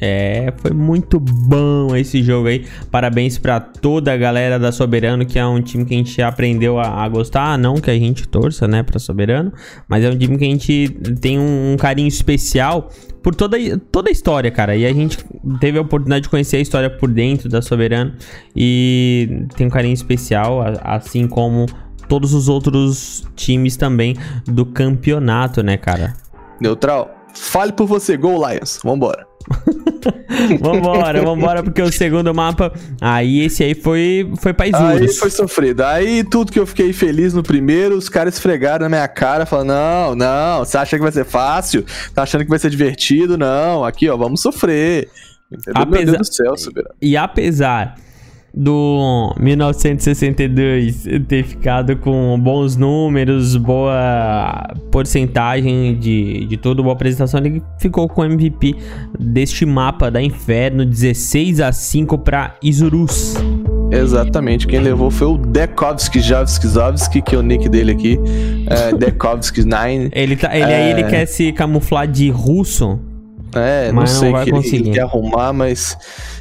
[SPEAKER 2] É, foi muito bom esse jogo aí. Parabéns pra toda a galera da Soberano, que é um time que a gente aprendeu a, a gostar. Não que a gente torça, né, pra Soberano, mas é um time que a gente tem um, um carinho especial por toda, toda a história, cara. E a gente teve a oportunidade de conhecer a história por dentro da Soberano e tem um carinho especial, assim como todos os outros times também do campeonato, né, cara?
[SPEAKER 3] Neutral, fale por você, Go Lions. Vambora.
[SPEAKER 2] Vambora, vambora, porque o segundo mapa. Aí esse aí foi, foi pra
[SPEAKER 3] Aí foi sofrido. Aí tudo que eu fiquei feliz no primeiro, os caras esfregaram na minha cara, falando: não, não, você acha que vai ser fácil? Tá achando que vai ser divertido? Não, aqui ó, vamos sofrer. Entendeu? Meu
[SPEAKER 2] Apesar-
[SPEAKER 3] Deus do céu, Soberano.
[SPEAKER 2] E apesar do 1962 ter ficado com bons números, boa porcentagem de, de toda boa apresentação, ele ficou com o MVP deste mapa da Inferno, 16 a 5 para Isurus.
[SPEAKER 3] Exatamente, quem levou foi o Dekovski Javskizovski, que é o nick dele aqui, é, Dekovski 9.
[SPEAKER 2] Ele, tá, ele
[SPEAKER 3] É.
[SPEAKER 2] aí ele quer se camuflar de russo.
[SPEAKER 3] É,
[SPEAKER 2] Mas não
[SPEAKER 3] sei o que
[SPEAKER 2] conseguir.
[SPEAKER 3] ele quer arrumar, mas.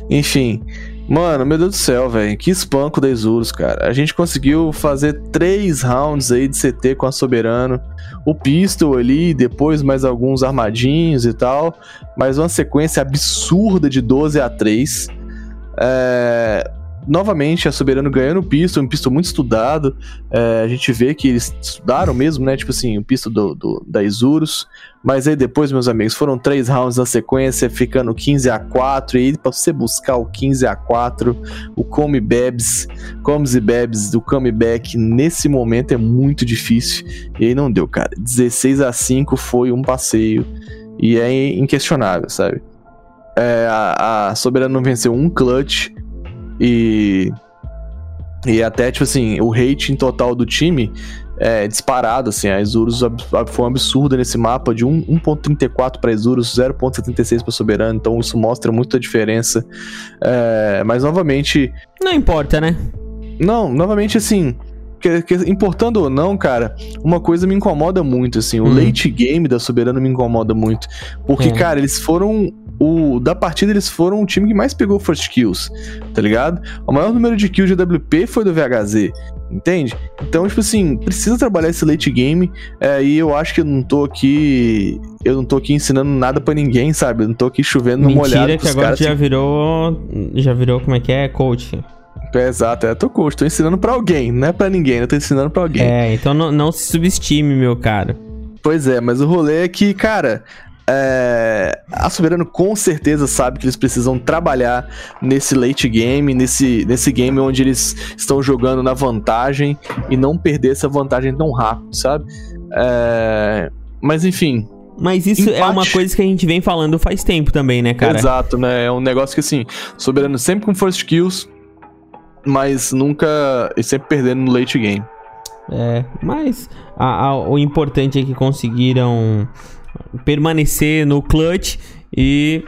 [SPEAKER 3] Enfim. Mano, meu Deus do céu, velho. Que espanco da Isurus, cara. A gente conseguiu fazer três rounds aí de CT com a Soberano. O Pistol ali, depois mais alguns armadinhos e tal. Mas uma sequência absurda de 12 a 3. É, Novamente, a Soberano ganhando o Pistol, um Pistol muito estudado. É, a gente vê que eles estudaram mesmo, né? Tipo assim, o Pistol do, do- da Isurus. Mas aí depois, meus amigos, foram três rounds na sequência, ficando 15 a 4 E aí, pra você buscar o 15 a 4 o Come Bebs, Comes e Bebs do comeback, nesse momento é muito difícil. E aí não deu, cara. 16 a 5 foi um passeio. E é inquestionável, sabe? É, a, a Soberano venceu um clutch. E. E até, tipo assim, o rating total do time é disparado, assim. A Isurus foi um absurdo nesse mapa de um- 1.34 para Isurus, 0.76 para Soberano. Então isso mostra muita diferença. É, mas novamente,
[SPEAKER 2] Não importa, né?
[SPEAKER 3] não, novamente assim. Que- que- importando ou não, cara, uma coisa me incomoda muito, assim. O
[SPEAKER 2] Hum.
[SPEAKER 3] late game da Soberano me incomoda muito. Porque,
[SPEAKER 2] É.
[SPEAKER 3] cara, eles foram. O, da partida, eles foram o time que mais pegou first kills, tá ligado? O maior número de kills de WP foi do VHZ, entende? Então, tipo assim, precisa trabalhar esse late game. é, e eu acho que eu não tô aqui. Eu não tô aqui ensinando nada pra ninguém, sabe? Eu não tô aqui chovendo no molhado.
[SPEAKER 2] Mentira que agora
[SPEAKER 3] caras
[SPEAKER 2] já virou. Já virou, como é que é? Coach.
[SPEAKER 3] É, exato, é, tô coach, tô ensinando pra alguém, não é pra ninguém, eu tô ensinando pra alguém.
[SPEAKER 2] É, então não, não se subestime, meu cara.
[SPEAKER 3] Pois é, mas o rolê é que, cara, é, a Soberano com certeza sabe que eles precisam trabalhar nesse late game, nesse, nesse game onde eles estão jogando na vantagem e não perder essa vantagem tão rápido, sabe? É, mas enfim,
[SPEAKER 2] Mas isso é
[SPEAKER 3] Empate.
[SPEAKER 2] uma coisa que a gente vem falando faz tempo também, né, cara?
[SPEAKER 3] exato, né? É um negócio que assim, Soberano sempre com first kills, mas nunca. e sempre perdendo no late game.
[SPEAKER 2] É, mas a- a- o importante é que conseguiram permanecer no clutch e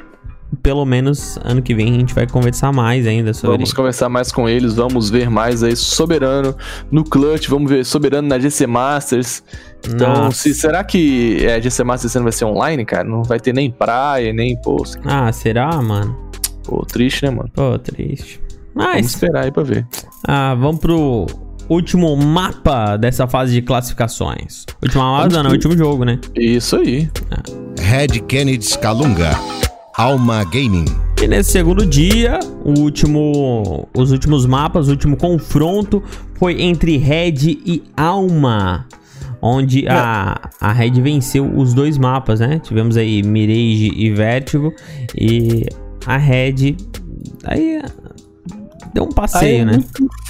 [SPEAKER 2] pelo menos ano que vem a gente vai conversar mais ainda sobre
[SPEAKER 3] Vamos conversar mais com eles, vamos ver mais aí Soberano no clutch, vamos ver Soberano na GC Masters. Então,
[SPEAKER 2] Nossa.
[SPEAKER 3] se, será que é, a GC Masters ano vai ser online, cara? Não vai ter nem praia, nem post.
[SPEAKER 2] Ah, será, mano?
[SPEAKER 3] Pô, triste, né, mano?
[SPEAKER 2] Pô, triste.
[SPEAKER 3] Vamos
[SPEAKER 2] Mas,
[SPEAKER 3] esperar aí pra ver.
[SPEAKER 2] ah, vamos pro último mapa dessa fase de classificações. Última mapa,
[SPEAKER 3] Vamos
[SPEAKER 2] não, último jogo, né?
[SPEAKER 3] Isso aí.
[SPEAKER 1] Red Kennedy Scalunga. Alma Gaming.
[SPEAKER 2] E nesse segundo dia, o último, os últimos mapas, o último confronto foi entre Red e Alma. Onde a, a Red venceu os dois mapas, né? Tivemos aí Mirage e Vertigo. E a Red. Aí. Deu um passeio,
[SPEAKER 3] Aí,
[SPEAKER 2] né?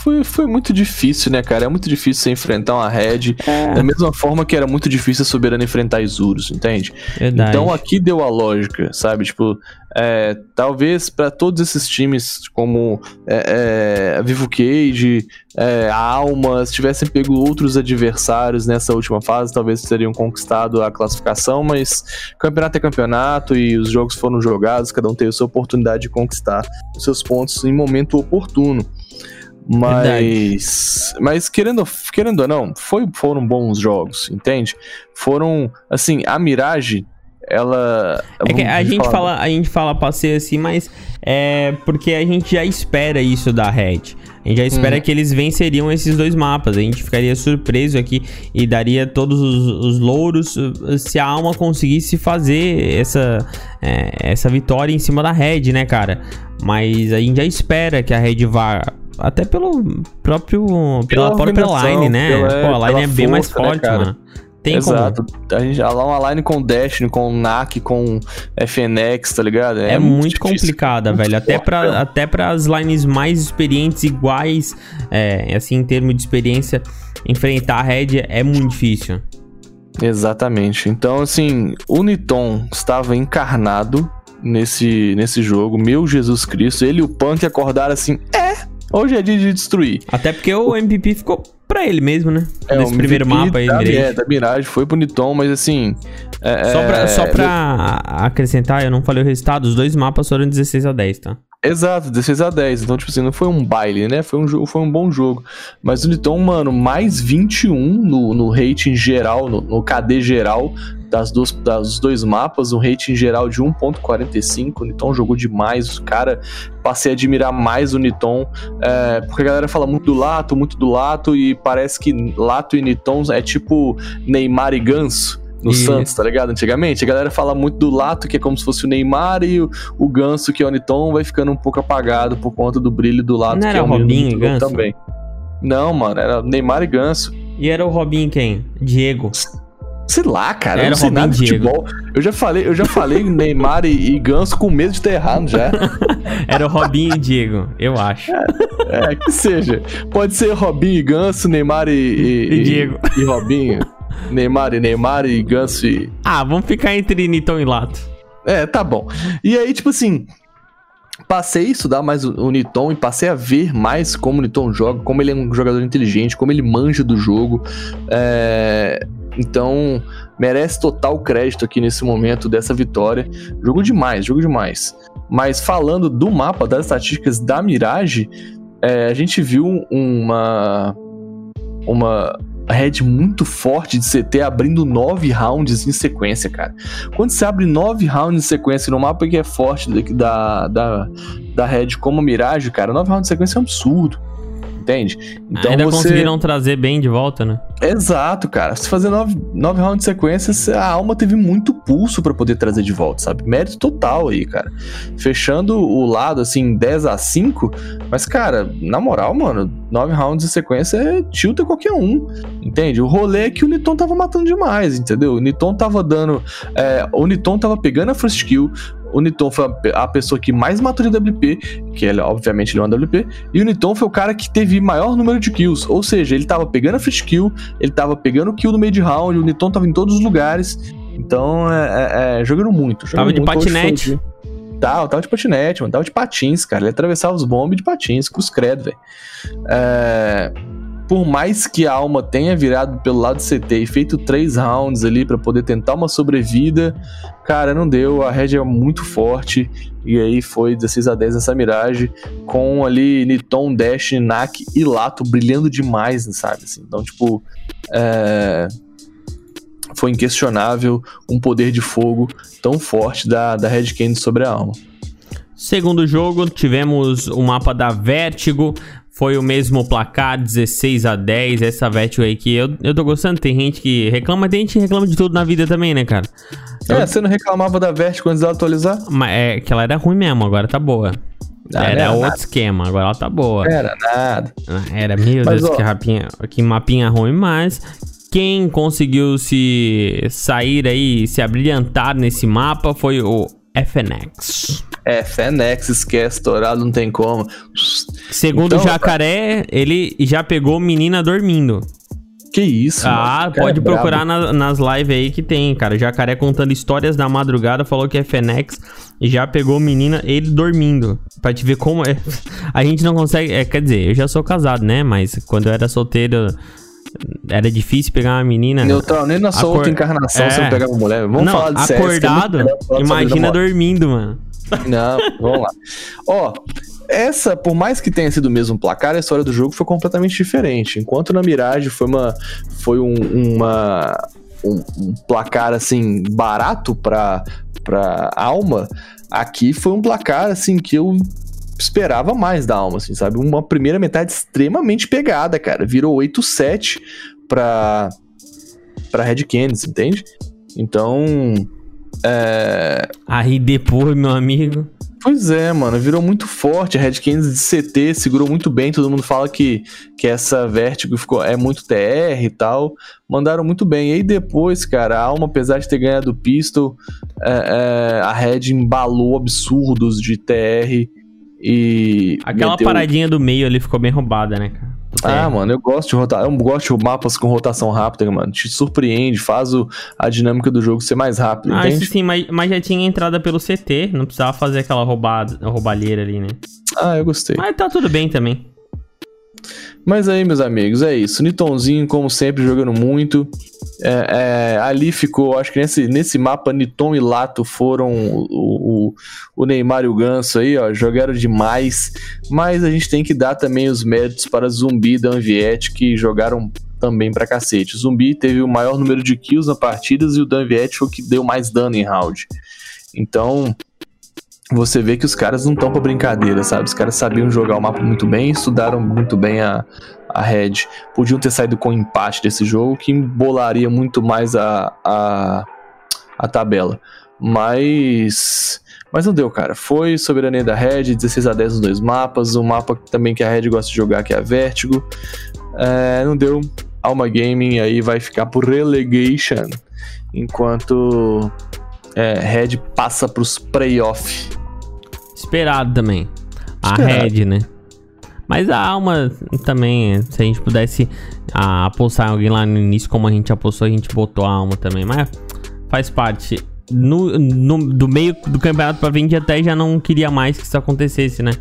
[SPEAKER 3] foi, foi muito difícil, né, cara? É muito difícil você enfrentar uma Red.
[SPEAKER 2] É.
[SPEAKER 3] Da mesma forma que era muito difícil a Soberana enfrentar Isurus, entende?
[SPEAKER 2] Verdade.
[SPEAKER 3] Então aqui deu a lógica, sabe? Tipo, é, talvez para todos esses times, como é, é, a Vivo Cage, é, a Alma, se tivessem pego outros adversários nessa última fase, talvez teriam conquistado a classificação, mas campeonato é campeonato e os jogos foram jogados, cada um teve a sua oportunidade de conquistar os seus pontos em momento oportuno. Mas, mas querendo, querendo ou não, foi, foram bons jogos, entende? Foram, assim, a Mirage, ela.
[SPEAKER 2] É que a gente, fala, a gente fala passeio assim, mas é porque a gente já espera isso da Red. A gente já espera
[SPEAKER 3] Uhum.
[SPEAKER 2] que eles venceriam esses dois mapas. A gente ficaria surpreso aqui e daria todos os, os louros uh, se a Alma conseguisse fazer essa, é, essa vitória em cima da Red, né, cara? Mas a gente já espera que a Red vá. Até pelo próprio. Pela,
[SPEAKER 3] Pela
[SPEAKER 2] própria line, né?
[SPEAKER 3] pela-
[SPEAKER 2] Pô, a line é bem mais
[SPEAKER 3] força, né,
[SPEAKER 2] forte,
[SPEAKER 3] cara?
[SPEAKER 2] mano. Tem
[SPEAKER 3] Exato. A gente lá uma line com Destiny, com NAC, com FNX, tá ligado?
[SPEAKER 2] É, muito,
[SPEAKER 3] difícil.
[SPEAKER 2] complicada,
[SPEAKER 3] Muito
[SPEAKER 2] velho. Até
[SPEAKER 3] forte,
[SPEAKER 2] pra,
[SPEAKER 3] velho.
[SPEAKER 2] até para as lines mais experientes, iguais, é, assim, em termos de experiência, enfrentar a Red é muito difícil.
[SPEAKER 3] Exatamente. Então, assim, o Niton estava encarnado nesse, nesse jogo. Meu Jesus Cristo. Ele e o Punk acordaram assim. É. Hoje é dia de destruir.
[SPEAKER 2] Até porque o MVP ficou pra ele mesmo, né?
[SPEAKER 3] É,
[SPEAKER 2] Nesse primeiro mapa aí,
[SPEAKER 3] da,
[SPEAKER 2] Mirage.
[SPEAKER 3] é, da Mirage foi bonitão, mas assim. é,
[SPEAKER 2] Só pra,
[SPEAKER 3] é,
[SPEAKER 2] só pra acrescentar, eu não falei o resultado, os dois mapas foram 16 a 10, tá?
[SPEAKER 3] Exato, 16 a 10. Então, tipo assim, não foi um baile, né? Foi um, jo- foi um bom jogo. Mas o Niton, mano, mais 21 no, no rating geral, no, no KD geral das duas, das dois mapas, um rating geral de 1.45. O Niton jogou demais. O cara, passei a admirar mais o Niton. é, porque a galera fala muito do Lato, muito do Lato, e parece que Lato e Niton é tipo Neymar e Ganso. No
[SPEAKER 2] Isso.
[SPEAKER 3] Santos, tá ligado? Antigamente, a galera fala muito do Lato, que é como se fosse o Neymar, e o, o Ganso, que é o Niton, vai ficando um pouco apagado por conta do brilho do Lato,
[SPEAKER 2] Não
[SPEAKER 3] que
[SPEAKER 2] era
[SPEAKER 3] é menino
[SPEAKER 2] Robinho e Ganso?
[SPEAKER 3] também. Não, mano, era Neymar e Ganso.
[SPEAKER 2] E era o Robinho quem? Diego.
[SPEAKER 3] Sei lá, cara, eu
[SPEAKER 2] Era
[SPEAKER 3] não sei nada de futebol. Eu já falei, eu já falei Neymar e, e Ganso com medo de ter errado já.
[SPEAKER 2] Era o Robinho e Diego, eu acho.
[SPEAKER 3] É, que seja. Pode ser Robinho e Ganso, Neymar e, e,
[SPEAKER 2] E Diego.
[SPEAKER 3] E Robinho. Neymar e Neymar e Ganso e.
[SPEAKER 2] Ah, vamos ficar entre Niton e Lato.
[SPEAKER 3] É, tá bom. E aí, tipo assim, passei a estudar mais o, o Niton e passei a ver mais como o Niton joga, como ele é um jogador inteligente, como ele manja do jogo. É, Então, merece total crédito aqui nesse momento dessa vitória. Jogo demais, jogo demais. Mas falando do mapa, das estatísticas da Mirage, é, a gente viu uma. Uma head muito forte de CT abrindo nove rounds em sequência, cara. Quando você abre nove rounds em sequência no mapa que é forte da, da, da Red como Mirage, cara, nove rounds em sequência é um absurdo. Entende? Então
[SPEAKER 2] Ainda
[SPEAKER 3] você.
[SPEAKER 2] conseguiram trazer bem de volta, né?
[SPEAKER 3] Exato, cara. Se fazer nove, nove rounds de sequência, a alma teve muito pulso pra poder trazer de volta, sabe? Mérito total aí, cara. Fechando o lado, assim, 10 a 5 Mas, cara, na moral, mano, nove rounds de sequência é tilta qualquer um. Entende? O rolê é que o Niton tava matando demais, entendeu? O Niton tava dando. é, o Niton tava pegando a first kill. O Niton foi a pe- a pessoa que mais matou de WP, que ele, obviamente, ele é um WP, e o Niton foi o cara que teve maior número de kills. Ou seja, ele tava pegando a first kill, ele tava pegando kill no meio de round, o Niton tava em todos os lugares. Então, é, é, é, jogando muito. jogando
[SPEAKER 2] Tava de
[SPEAKER 3] muito. O
[SPEAKER 2] patinete.
[SPEAKER 3] Tava, tava de patinete, mano. Tava de patins, cara. Ele atravessava os bombes de patins, com os credo, velho. É, Por mais que a alma tenha virado pelo lado do CT e feito três rounds ali pra poder tentar uma sobrevida, cara, não deu. A Red é muito forte. E aí foi 16 a 10 nessa miragem, com ali Niton, Dash, Nak e Lato brilhando demais, sabe? Assim, então, tipo. é, Foi inquestionável um poder de fogo tão forte da, da Red Candy sobre a alma.
[SPEAKER 2] Segundo jogo, tivemos o mapa da Vertigo. Foi o mesmo placar, 16 a 10. Essa Vertigo aí que eu, eu tô gostando. Tem gente que reclama, tem gente que reclama de tudo na vida também, né, cara?
[SPEAKER 3] É, você não reclamava da Vertigo antes dela atualizar?
[SPEAKER 2] Mas é que ela era ruim mesmo, agora tá boa.
[SPEAKER 3] Ah,
[SPEAKER 2] era
[SPEAKER 3] era
[SPEAKER 2] outro
[SPEAKER 3] nada.
[SPEAKER 2] esquema, agora ela tá boa.
[SPEAKER 3] Era nada.
[SPEAKER 2] Era, meu
[SPEAKER 3] Mas,
[SPEAKER 2] Deus,
[SPEAKER 3] ó.
[SPEAKER 2] que, rapinha, que mapinha ruim, mas quem conseguiu se sair aí, se abrilhantar nesse mapa foi o FNX.
[SPEAKER 3] É, Fenex, esquece, Dourado não tem como.
[SPEAKER 2] Segundo
[SPEAKER 3] Então,
[SPEAKER 2] o Jacaré, ele já pegou menina dormindo.
[SPEAKER 3] Que isso,
[SPEAKER 2] ah,
[SPEAKER 3] mano.
[SPEAKER 2] Pode
[SPEAKER 3] é
[SPEAKER 2] procurar na- nas lives aí que tem, cara. Jacaré contando histórias da madrugada, falou que é FNX e já pegou menina ele dormindo. Pra te ver como é. A gente não consegue. É, quer dizer, eu já sou casado, né? Mas quando eu era solteiro, era difícil pegar uma menina.
[SPEAKER 3] Neutral, nem na sua
[SPEAKER 2] Acor-
[SPEAKER 3] outra encarnação
[SPEAKER 2] É.
[SPEAKER 3] você não pegava mulher. Vamos
[SPEAKER 2] não,
[SPEAKER 3] falar de é
[SPEAKER 2] acordado, imagina dormindo, mano.
[SPEAKER 3] Não, vamos lá. Ó, essa, por mais que tenha sido o mesmo placar, a história do jogo foi completamente diferente. Enquanto na Mirage foi uma. Foi um, uma. Um, um placar assim barato pra, pra alma, aqui foi um placar assim que eu esperava mais da alma, assim, sabe? Uma primeira metade extremamente pegada, cara. Virou 8-7 pra, pra Red Canids, entende? Então. É,
[SPEAKER 2] Aí depois, meu amigo.
[SPEAKER 3] Pois é, mano, virou muito forte. A Red Canids de CT segurou muito bem. Todo mundo fala que, que essa Vertigo ficou, é muito TR e tal. Mandaram muito bem. E aí depois, cara, a Alma, apesar de ter ganhado o Pistol, é, é, a Red embalou absurdos de TR e.
[SPEAKER 2] Aquela
[SPEAKER 3] meteu-
[SPEAKER 2] paradinha do meio ali ficou bem roubada, né, cara?
[SPEAKER 3] Ah, mano, eu gosto de rotar. Eu gosto de mapas com rotação rápida, mano. Te surpreende, faz o, a dinâmica do jogo ser mais rápida,
[SPEAKER 2] Ah,
[SPEAKER 3] entende?
[SPEAKER 2] isso sim, mas, mas já tinha entrada pelo CT, não precisava fazer aquela roubada, roubalheira ali, né?
[SPEAKER 3] Ah, eu gostei.
[SPEAKER 2] Mas tá tudo bem também.
[SPEAKER 3] Mas aí, meus amigos, é isso. Nitonzinho, como sempre, jogando muito. É, é, ali ficou, acho que nesse, nesse mapa, Niton e Lato foram o, o, o, Neymar e o Ganso aí, ó, jogaram demais. Mas a gente tem que dar também os méritos para Zumbi e Danviet, que jogaram também pra cacete. O Zumbi teve o maior número de kills na partidas e o Danviet foi o que deu mais dano em round. Então, você vê que os caras não estão pra brincadeira, sabe? Os caras sabiam jogar o mapa muito bem, estudaram muito bem a, a Red. Podiam ter saído com empate desse jogo, que embolaria muito mais a, a, a tabela. Mas. Mas não deu, cara. Foi soberania da Red, 16 a 10 nos dois mapas. Um mapa também que a Red gosta de jogar, que é a Vertigo. É, não deu. Alma Gaming aí vai ficar por relegation. Enquanto é, Red passa pros playoff.
[SPEAKER 2] Esperado também. A Red, né? Mas a alma também, se a gente pudesse a, apostar alguém lá no início, como a gente apostou, a gente botou a alma também. Mas faz parte. No, no, do meio do campeonato pra frente até já não queria mais que isso acontecesse, né?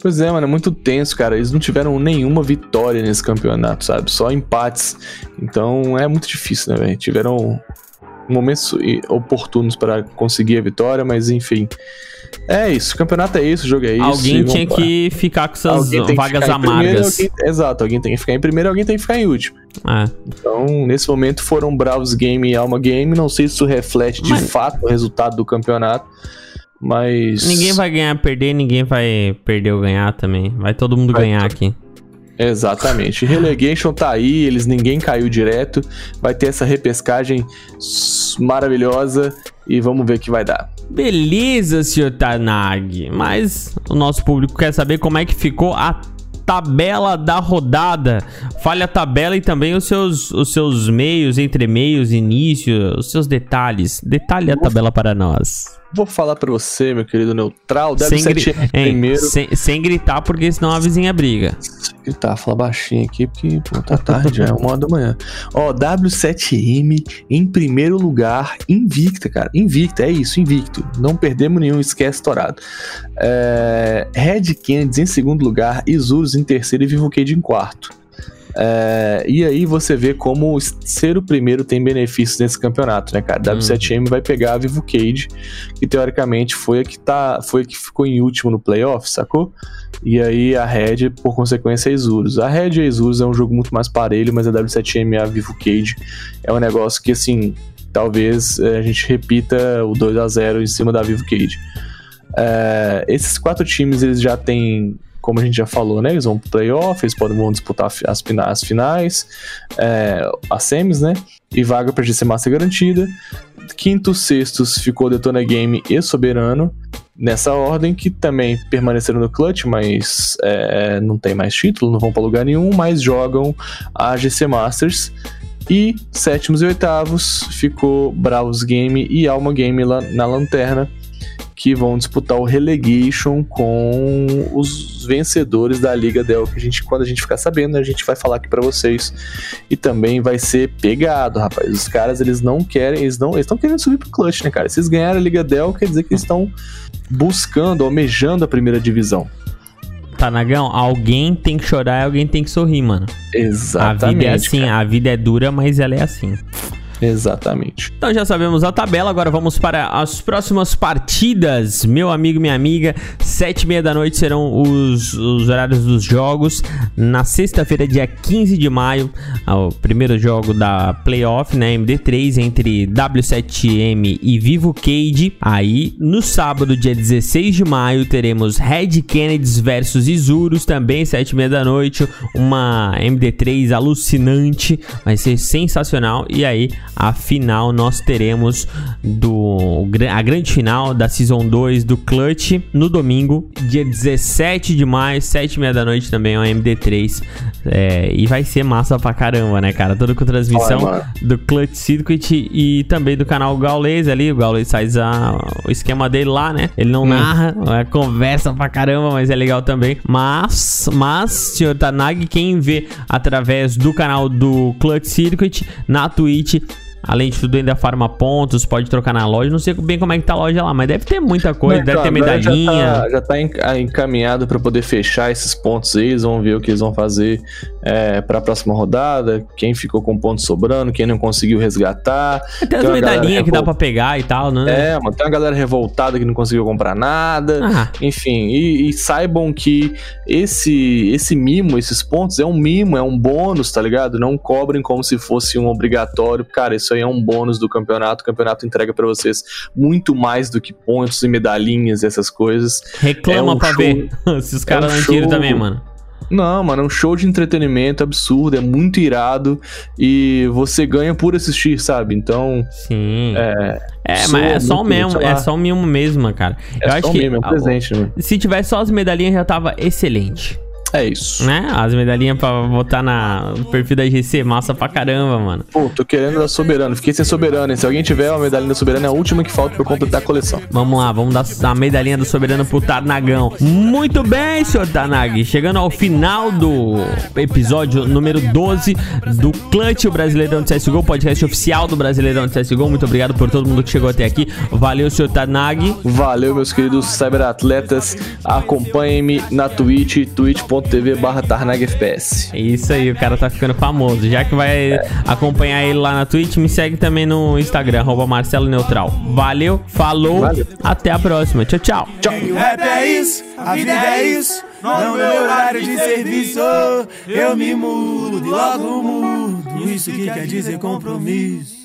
[SPEAKER 3] Pois é, mano, é muito tenso, cara. Eles não tiveram nenhuma vitória nesse campeonato, sabe? Só empates. Então é muito difícil, né, velho? Tiveram momentos oportunos para conseguir a vitória, mas enfim. É isso, o campeonato é isso, o jogo é isso.
[SPEAKER 2] Alguém tinha que ficar com essas vagas amargas.
[SPEAKER 3] Alguém, exato, alguém tem que ficar em primeiro alguém tem que ficar em último.
[SPEAKER 2] É.
[SPEAKER 3] Então, nesse momento foram Bravos Game e Alma Game. Não sei se isso reflete de mas... fato o resultado do campeonato. Mas.
[SPEAKER 2] Ninguém vai ganhar perder, ninguém vai perder ou ganhar também. Vai todo mundo vai ganhar aqui.
[SPEAKER 3] Exatamente. Relegation tá aí, eles ninguém caiu direto. Vai ter essa repescagem maravilhosa e vamos ver o que vai dar.
[SPEAKER 2] Beleza, senhor Tanag. Mas o nosso público quer saber como é que ficou a tabela da rodada. Fale a tabela e também os seus, os seus meios, entre meios, início, os seus detalhes. Detalhe a tabela para nós.
[SPEAKER 3] Vou falar para você, meu querido neutral, deve
[SPEAKER 2] sem ser primeiro. Sem, sem, gritar, porque senão a vizinha briga.
[SPEAKER 3] Sem gritar, fala baixinho aqui, porque pô, tá tarde, já é uma hora da manhã. Ó, W7M em primeiro lugar, invicta, cara. Invicta, é isso, invicto. Não perdemos nenhum, esquece estourado. É, Red Kennedy em segundo lugar, Isurus em terceiro e Vivo Cade em quarto. É, e aí você vê como ser o primeiro tem benefícios nesse campeonato, né, cara? Hum. W7M vai pegar a Vivo Cage, que teoricamente foi a que, tá, foi a que ficou em último no playoff, sacou? E aí a Red, por consequência, a Isurus. A Red e a Isurus é um jogo muito mais parelho, mas a W7M e a Vivo Cage é um negócio que, assim, talvez é, a gente repita o 2 a 0 em cima da Vivo Cage. É, esses quatro times, eles já têm como a gente já falou, né? Eles vão pro playoff, eles podem vão disputar as, as finais, é, as semis, né? E vaga pra GC Master garantida. Quinto, sextos ficou Detona Game e Soberano. Nessa ordem, que também permaneceram no clutch, mas é, não tem mais título, não vão para lugar nenhum, mas jogam a GC Masters. E sétimos e oitavos ficou Bravos Game e Alma Game lá na lanterna que vão disputar o relegation com os vencedores da Liga Del, que a gente, quando a gente ficar sabendo, a gente vai falar aqui para vocês. E também vai ser pegado, rapaz. Os caras, eles não querem, eles não, estão querendo subir pro clutch, né, cara? Se eles ganharem a Liga Del, quer dizer que eles estão buscando, almejando a primeira divisão.
[SPEAKER 2] Tá, Nagão, alguém tem que chorar e alguém tem que sorrir, mano.
[SPEAKER 3] Exatamente.
[SPEAKER 2] A vida é assim, cara. a vida é dura, mas ela é assim.
[SPEAKER 3] Exatamente.
[SPEAKER 2] Então já sabemos a tabela, agora vamos para as próximas partidas. Meu amigo, minha amiga, sete e meia da noite serão os, os horários dos jogos. Na sexta-feira, dia 15 de maio, o primeiro jogo da playoff, né, MD3, entre W7M e Vivo Cade. Aí, no sábado, dia 16 de maio, teremos Red Kennedys versus Isurus, também sete e meia da noite. Uma MD3 alucinante, vai ser sensacional. E aí, a final nós teremos do a grande final da Season 2 do Clutch no domingo, dia 17 de maio, 7 e meia da noite também, o MD3. É, e vai ser massa pra caramba, né, cara? Tudo com transmissão Olha, do Clutch Circuit e também do canal Gaules ali. O Gaules faz a, o esquema dele lá, né? Ele não hum. narra, é, conversa pra caramba, mas é legal também. Mas, mas, senhor Tanag, quem vê através do canal do Clutch Circuit na Twitch Além de tudo, ainda farma pontos, pode trocar na loja. Não sei bem como é que tá a loja lá, mas deve ter muita coisa, Não, deve ter medalhinha.
[SPEAKER 3] Já tá, já tá encaminhado para poder fechar esses pontos aí. Eles vão ver o que eles vão fazer é, para a próxima rodada, quem ficou com ponto sobrando, quem não conseguiu resgatar.
[SPEAKER 2] Tem as medalhinhas que dá pra pegar e tal, né?
[SPEAKER 3] É, mano, tem uma galera revoltada que não conseguiu comprar nada.
[SPEAKER 2] Ah,
[SPEAKER 3] Enfim, e, e saibam que esse esse mimo, esses pontos, é um mimo, é um bônus, tá ligado? Não cobrem como se fosse um obrigatório. Cara, isso aí é um bônus do campeonato. O campeonato entrega pra vocês muito mais do que pontos e medalhinhas e essas coisas.
[SPEAKER 2] reclama
[SPEAKER 3] é um
[SPEAKER 2] pra
[SPEAKER 3] show-
[SPEAKER 2] ver se os caras
[SPEAKER 3] um
[SPEAKER 2] não tiram também, mano.
[SPEAKER 3] Não, mano, é um show de entretenimento absurdo, é muito irado e você ganha por assistir, sabe? Então,
[SPEAKER 2] Sim. É,
[SPEAKER 3] é,
[SPEAKER 2] mas é só o mesmo, é só o mimo mesmo, cara.
[SPEAKER 3] é
[SPEAKER 2] Eu acho
[SPEAKER 3] só
[SPEAKER 2] que
[SPEAKER 3] mesmo, é um presente, né?
[SPEAKER 2] se tivesse só as medalhinhas já tava excelente,
[SPEAKER 3] É isso.
[SPEAKER 2] né? As medalhinhas pra botar na no perfil da GC, massa pra caramba, mano.
[SPEAKER 3] Pô, tô querendo da Soberano, fiquei sem Soberano, hein? Se alguém tiver uma medalhinha da Soberano, é a última que falta pra completar a coleção.
[SPEAKER 2] Vamos lá, vamos dar a medalhinha do soberano pro Tarnagão. Muito bem, senhor Tarnag. Chegando ao final do episódio número 12 do Clutch, o Brasileirão de CSGO, podcast oficial do Brasileirão de CSGO. Muito obrigado por todo mundo que chegou até aqui. Valeu, senhor Tarnag.
[SPEAKER 3] Valeu, meus queridos cyberatletas. Acompanhem-me na Twitch, twitch.tv barra tarnagfps.
[SPEAKER 2] É isso aí, o cara tá ficando famoso. Já que vai acompanhar ele lá na Twitch, me segue também no Instagram, arroba Marcelo Neutral. Valeu, falou,
[SPEAKER 3] Valeu.
[SPEAKER 2] até a próxima. Tchau, tchau.
[SPEAKER 4] O rap é isso, a vida é isso. Não meu horário de serviço. Eu me mudo e logo mudo. Isso que quer dizer compromisso.